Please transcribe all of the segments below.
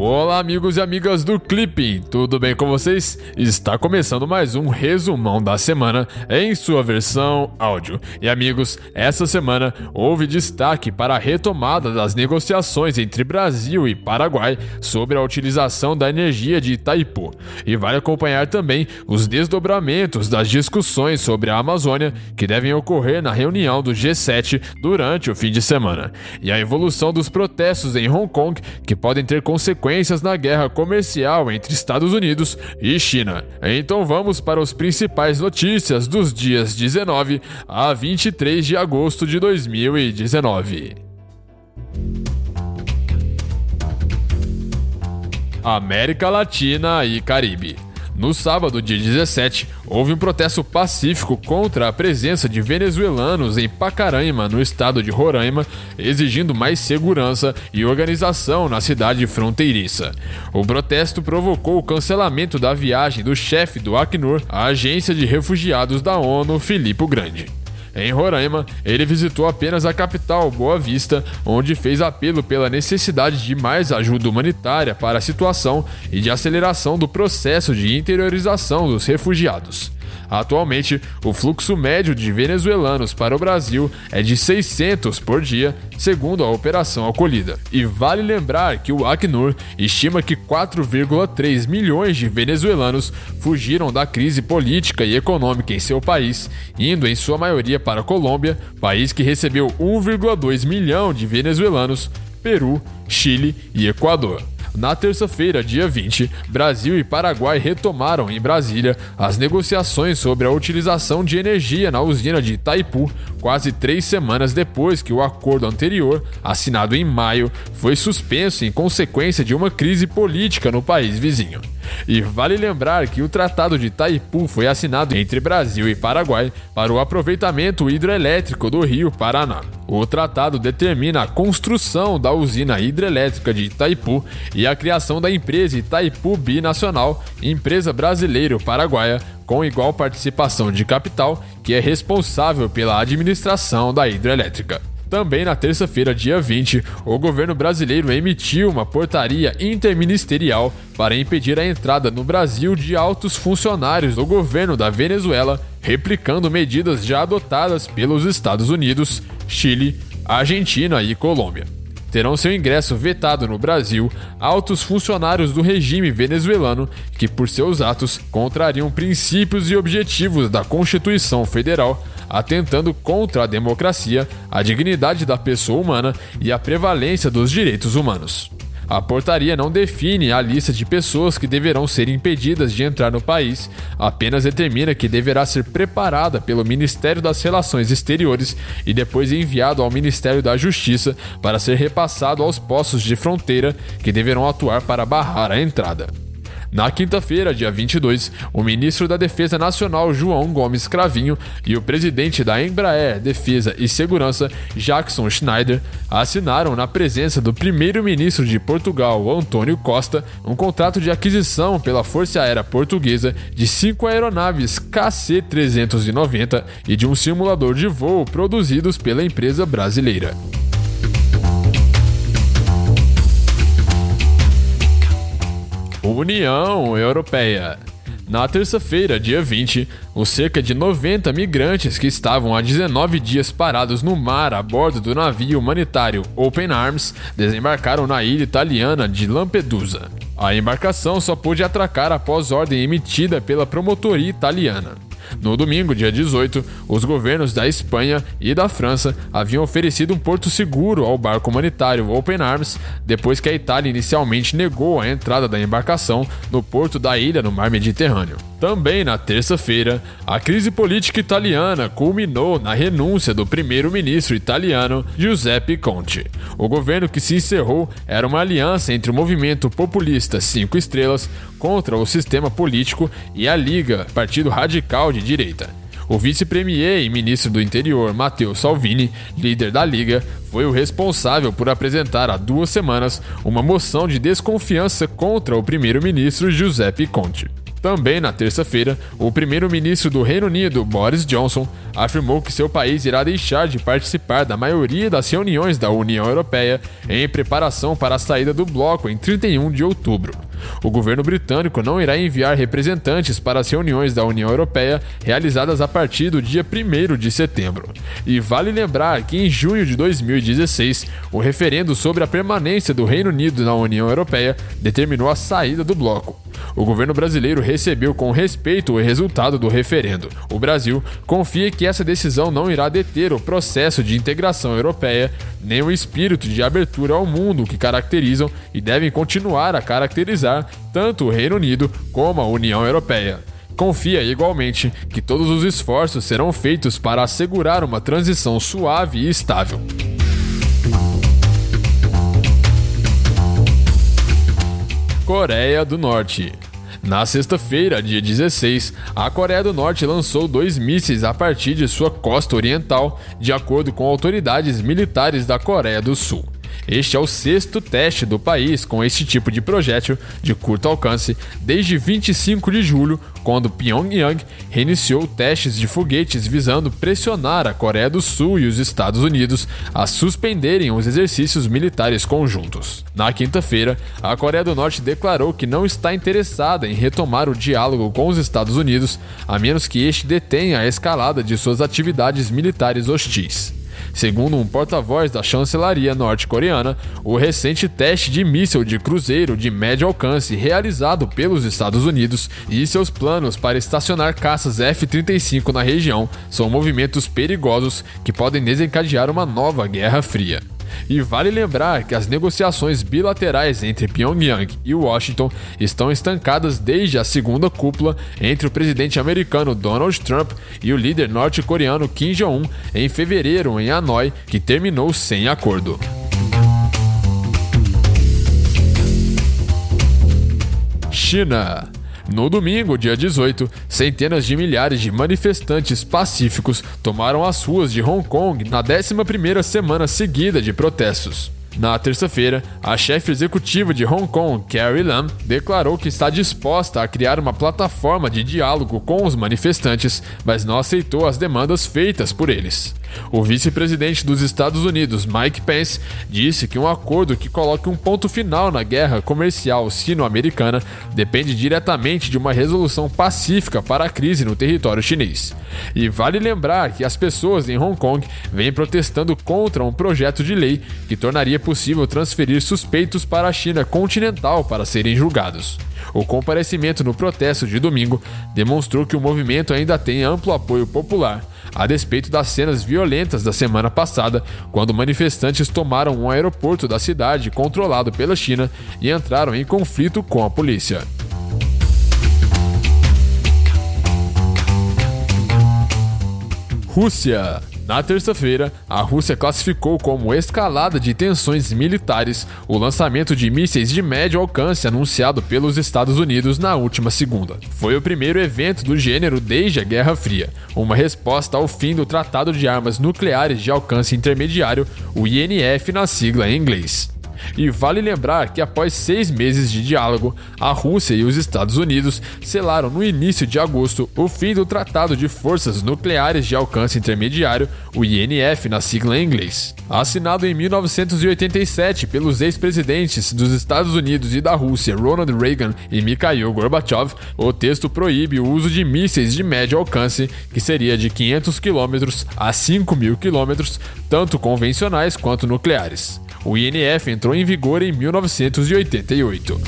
Olá, amigos e amigas do Clipping, tudo bem com vocês? Está começando mais um resumão da semana em sua versão áudio. E amigos, essa semana houve destaque para a retomada das negociações entre Brasil e Paraguai sobre a utilização da energia de Itaipu. E vai acompanhar também os desdobramentos das discussões sobre a Amazônia que devem ocorrer na reunião do G7 durante o fim de semana. E a evolução dos protestos em Hong Kong que podem ter consequências consequências na guerra comercial entre Estados Unidos e China. Então vamos para as principais notícias dos dias 19 a 23 de agosto de 2019. América Latina e Caribe. No sábado, dia 17, houve um protesto pacífico contra a presença de venezuelanos em Pacaraima, no estado de Roraima, exigindo mais segurança e organização na cidade fronteiriça. O protesto provocou o cancelamento da viagem do chefe do Acnur, a agência de refugiados da ONU, Filipe Grande. Em Roraima, ele visitou apenas a capital, Boa Vista, onde fez apelo pela necessidade de mais ajuda humanitária para a situação e de aceleração do processo de interiorização dos refugiados. Atualmente, o fluxo médio de venezuelanos para o Brasil é de 600 por dia, segundo a operação acolhida. E vale lembrar que o Acnur estima que 4,3 milhões de venezuelanos fugiram da crise política e econômica em seu país, indo em sua maioria para a Colômbia, país que recebeu 1,2 milhão de venezuelanos, Peru, Chile e Equador. Na terça-feira, dia 20, Brasil e Paraguai retomaram em Brasília as negociações sobre a utilização de energia na usina de Itaipu, quase três semanas depois que o acordo anterior, assinado em maio, foi suspenso em consequência de uma crise política no país vizinho. E vale lembrar que o Tratado de Itaipu foi assinado entre Brasil e Paraguai para o aproveitamento hidrelétrico do Rio Paraná. O tratado determina a construção da usina hidrelétrica de Itaipu e a criação da empresa Itaipu Binacional, empresa brasileiro-paraguaia com igual participação de capital, que é responsável pela administração da hidrelétrica. Também na terça-feira, dia 20, o governo brasileiro emitiu uma portaria interministerial para impedir a entrada no Brasil de altos funcionários do governo da Venezuela, replicando medidas já adotadas pelos Estados Unidos, Chile, Argentina e Colômbia. Terão seu ingresso vetado no Brasil altos funcionários do regime venezuelano que, por seus atos, contrariam princípios e objetivos da Constituição Federal, atentando contra a democracia, a dignidade da pessoa humana e a prevalência dos direitos humanos. A portaria não define a lista de pessoas que deverão ser impedidas de entrar no país, apenas determina que deverá ser preparada pelo Ministério das Relações Exteriores e depois enviado ao Ministério da Justiça para ser repassado aos postos de fronteira que deverão atuar para barrar a entrada. Na quinta-feira, dia 22, o ministro da Defesa Nacional João Gomes Cravinho e o presidente da Embraer Defesa e Segurança Jackson Schneider assinaram na presença do primeiro-ministro de Portugal Antônio Costa um contrato de aquisição pela Força Aérea Portuguesa de cinco aeronaves KC-390 e de um simulador de voo produzidos pela empresa brasileira. União Europeia. Na terça-feira, dia 20, os cerca de 90 migrantes que estavam há 19 dias parados no mar a bordo do navio humanitário Open Arms desembarcaram na ilha italiana de Lampedusa. A embarcação só pôde atracar após ordem emitida pela promotoria italiana. No domingo, dia 18, os governos da Espanha e da França haviam oferecido um porto seguro ao barco humanitário Open Arms depois que a Itália inicialmente negou a entrada da embarcação no porto da ilha no mar Mediterrâneo. Também na terça-feira, a crise política italiana culminou na renúncia do primeiro-ministro italiano Giuseppe Conte. O governo que se encerrou era uma aliança entre o movimento populista Cinco Estrelas contra o sistema político e a Liga, partido radical de direita. O vice-premier e ministro do Interior, Matteo Salvini, líder da Liga, foi o responsável por apresentar há duas semanas uma moção de desconfiança contra o primeiro-ministro Giuseppe Conte. Também na terça-feira, o primeiro-ministro do Reino Unido, Boris Johnson, afirmou que seu país irá deixar de participar da maioria das reuniões da União Europeia em preparação para a saída do bloco em 31 de outubro. O governo britânico não irá enviar representantes para as reuniões da União Europeia realizadas a partir do dia 1 de setembro. E vale lembrar que em junho de 2016, o referendo sobre a permanência do Reino Unido na União Europeia determinou a saída do bloco. O governo brasileiro recebeu com respeito o resultado do referendo. O Brasil confia que essa decisão não irá deter o processo de integração europeia, nem o espírito de abertura ao mundo que caracterizam e devem continuar a caracterizar tanto o Reino Unido como a União Europeia confia igualmente que todos os esforços serão feitos para assegurar uma transição suave e estável. Coreia do Norte. Na sexta-feira, dia 16, a Coreia do Norte lançou dois mísseis a partir de sua costa oriental, de acordo com autoridades militares da Coreia do Sul. Este é o sexto teste do país com esse tipo de projétil de curto alcance desde 25 de julho, quando Pyongyang reiniciou testes de foguetes visando pressionar a Coreia do Sul e os Estados Unidos a suspenderem os exercícios militares conjuntos. Na quinta-feira, a Coreia do Norte declarou que não está interessada em retomar o diálogo com os Estados Unidos, a menos que este detenha a escalada de suas atividades militares hostis. Segundo um porta-voz da chancelaria norte-coreana, o recente teste de míssil de cruzeiro de médio alcance realizado pelos Estados Unidos e seus planos para estacionar caças F-35 na região são movimentos perigosos que podem desencadear uma nova guerra fria. E vale lembrar que as negociações bilaterais entre Pyongyang e Washington estão estancadas desde a segunda cúpula entre o presidente americano Donald Trump e o líder norte-coreano Kim Jong-un em fevereiro em Hanoi, que terminou sem acordo. China no domingo, dia 18, centenas de milhares de manifestantes pacíficos tomaram as ruas de Hong Kong na 11ª semana seguida de protestos. Na terça-feira, a chefe executiva de Hong Kong, Carrie Lam, declarou que está disposta a criar uma plataforma de diálogo com os manifestantes, mas não aceitou as demandas feitas por eles. O vice-presidente dos Estados Unidos, Mike Pence, disse que um acordo que coloque um ponto final na guerra comercial sino-americana depende diretamente de uma resolução pacífica para a crise no território chinês. E vale lembrar que as pessoas em Hong Kong vêm protestando contra um projeto de lei que tornaria possível transferir suspeitos para a China continental para serem julgados. O comparecimento no protesto de domingo demonstrou que o movimento ainda tem amplo apoio popular, a despeito das cenas violentas da semana passada, quando manifestantes tomaram um aeroporto da cidade controlado pela China e entraram em conflito com a polícia. Rússia. Na terça-feira, a Rússia classificou como escalada de tensões militares o lançamento de mísseis de médio alcance anunciado pelos Estados Unidos na última segunda. Foi o primeiro evento do gênero desde a Guerra Fria, uma resposta ao fim do Tratado de Armas Nucleares de Alcance Intermediário, o INF na sigla em inglês. E vale lembrar que após seis meses de diálogo, a Rússia e os Estados Unidos selaram no início de agosto o fim do Tratado de Forças Nucleares de Alcance Intermediário, o INF na sigla em inglês. Assinado em 1987 pelos ex-presidentes dos Estados Unidos e da Rússia Ronald Reagan e Mikhail Gorbachev, o texto proíbe o uso de mísseis de médio alcance, que seria de 500 km a 5.000 km, tanto convencionais quanto nucleares. O INF entrou em vigor em 1988.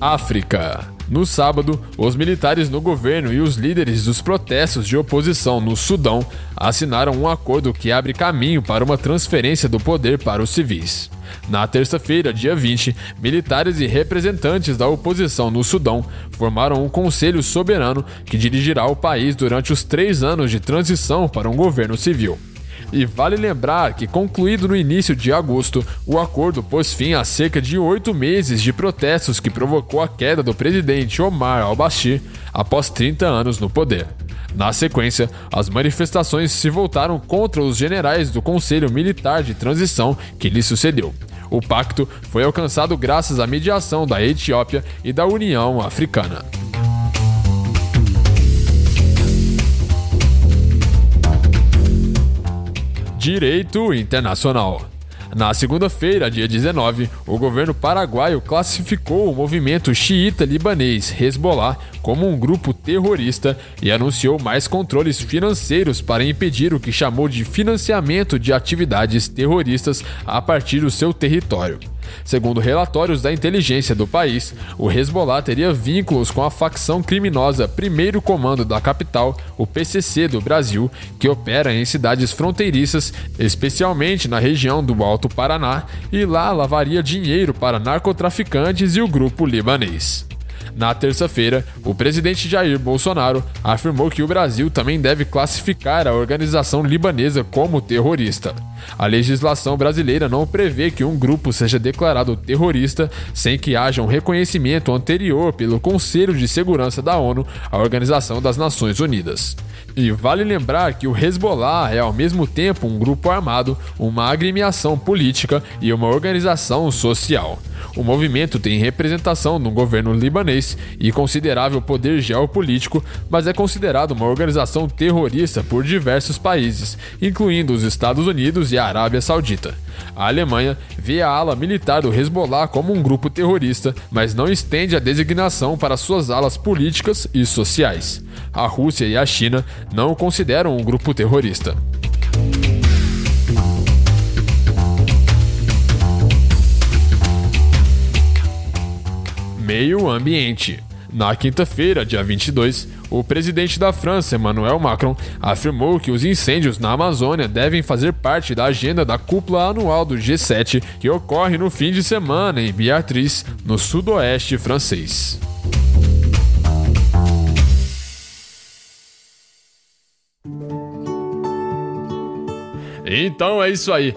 África. No sábado, os militares no governo e os líderes dos protestos de oposição no Sudão assinaram um acordo que abre caminho para uma transferência do poder para os civis. Na terça-feira, dia 20, militares e representantes da oposição no Sudão formaram um conselho soberano que dirigirá o país durante os três anos de transição para um governo civil. E vale lembrar que, concluído no início de agosto, o acordo pôs fim a cerca de oito meses de protestos que provocou a queda do presidente Omar al-Bashir após 30 anos no poder. Na sequência, as manifestações se voltaram contra os generais do Conselho Militar de Transição que lhe sucedeu. O pacto foi alcançado graças à mediação da Etiópia e da União Africana. Direito Internacional. Na segunda-feira, dia 19, o governo paraguaio classificou o movimento xiita libanês Hezbollah como um grupo terrorista e anunciou mais controles financeiros para impedir o que chamou de financiamento de atividades terroristas a partir do seu território. Segundo relatórios da inteligência do país, o Hezbollah teria vínculos com a facção criminosa Primeiro Comando da Capital, o PCC do Brasil, que opera em cidades fronteiriças, especialmente na região do Alto Paraná, e lá lavaria dinheiro para narcotraficantes e o grupo libanês. Na terça-feira, o presidente Jair Bolsonaro afirmou que o Brasil também deve classificar a organização libanesa como terrorista. A legislação brasileira não prevê que um grupo seja declarado terrorista sem que haja um reconhecimento anterior pelo Conselho de Segurança da ONU, a Organização das Nações Unidas. E vale lembrar que o Hezbollah é ao mesmo tempo um grupo armado, uma agremiação política e uma organização social. O movimento tem representação no governo libanês e considerável poder geopolítico, mas é considerado uma organização terrorista por diversos países, incluindo os Estados Unidos e a Arábia Saudita. A Alemanha vê a ala militar do Hezbollah como um grupo terrorista, mas não estende a designação para suas alas políticas e sociais. A Rússia e a China não o consideram um grupo terrorista. Meio Ambiente. Na quinta-feira, dia 22, o presidente da França, Emmanuel Macron, afirmou que os incêndios na Amazônia devem fazer parte da agenda da cúpula anual do G7, que ocorre no fim de semana em Beatriz, no sudoeste francês. Então é isso aí.